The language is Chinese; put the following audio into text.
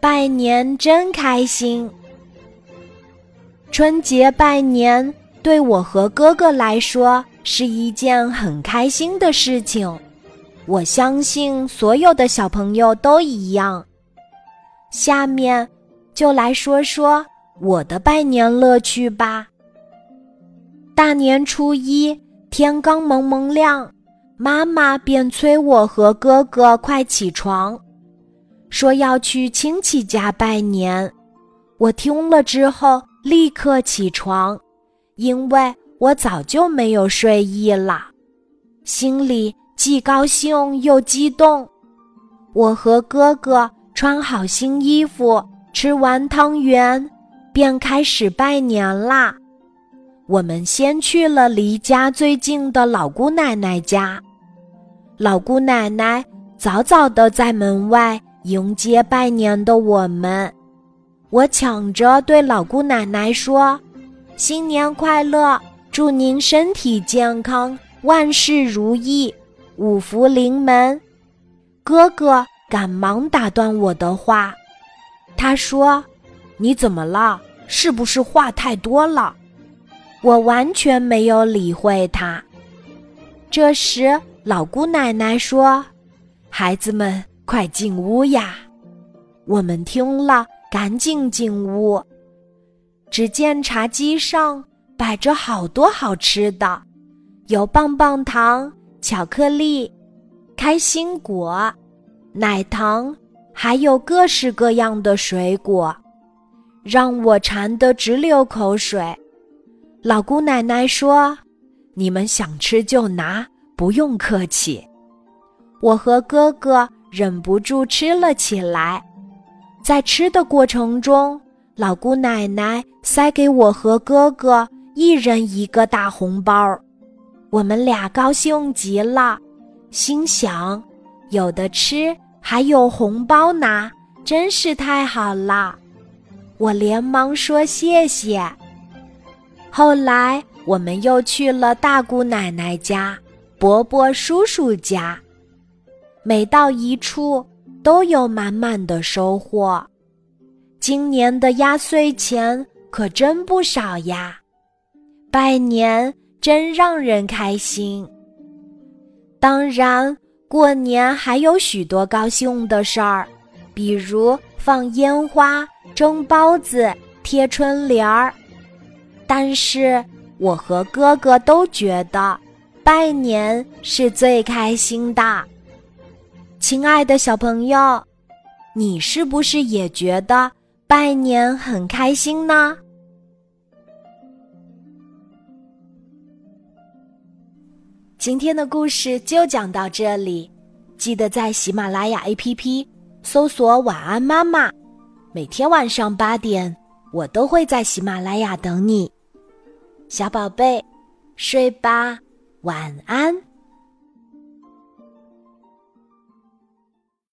拜年真开心。春节拜年对我和哥哥来说是一件很开心的事情，我相信所有的小朋友都一样。下面就来说说我的拜年乐趣吧。大年初一，天刚蒙蒙亮，妈妈便催我和哥哥快起床，说要去亲戚家拜年。我听了之后立刻起床，因为我早就没有睡意了，心里既高兴又激动。我和哥哥。穿好新衣服，吃完汤圆，便开始拜年啦。我们先去了离家最近的老姑奶奶家，老姑奶奶早早的在门外迎接拜年的我们。我抢着对老姑奶奶说：“新年快乐，祝您身体健康，万事如意，五福临门。”哥哥。赶忙打断我的话，他说：“你怎么了？是不是话太多了？”我完全没有理会他。这时，老姑奶奶说：“孩子们，快进屋呀！”我们听了，赶紧进屋。只见茶几上摆着好多好吃的，有棒棒糖、巧克力、开心果。奶糖，还有各式各样的水果，让我馋得直流口水。老姑奶奶说：“你们想吃就拿，不用客气。”我和哥哥忍不住吃了起来。在吃的过程中，老姑奶奶塞给我和哥哥一人一个大红包，我们俩高兴极了，心想。有的吃，还有红包拿，真是太好了！我连忙说谢谢。后来我们又去了大姑奶奶家、伯伯叔叔家，每到一处都有满满的收获。今年的压岁钱可真不少呀！拜年真让人开心。当然。过年还有许多高兴的事儿，比如放烟花、蒸包子、贴春联儿。但是我和哥哥都觉得拜年是最开心的。亲爱的小朋友，你是不是也觉得拜年很开心呢？今天的故事就讲到这里，记得在喜马拉雅 APP 搜索“晚安妈妈”，每天晚上八点，我都会在喜马拉雅等你，小宝贝，睡吧，晚安。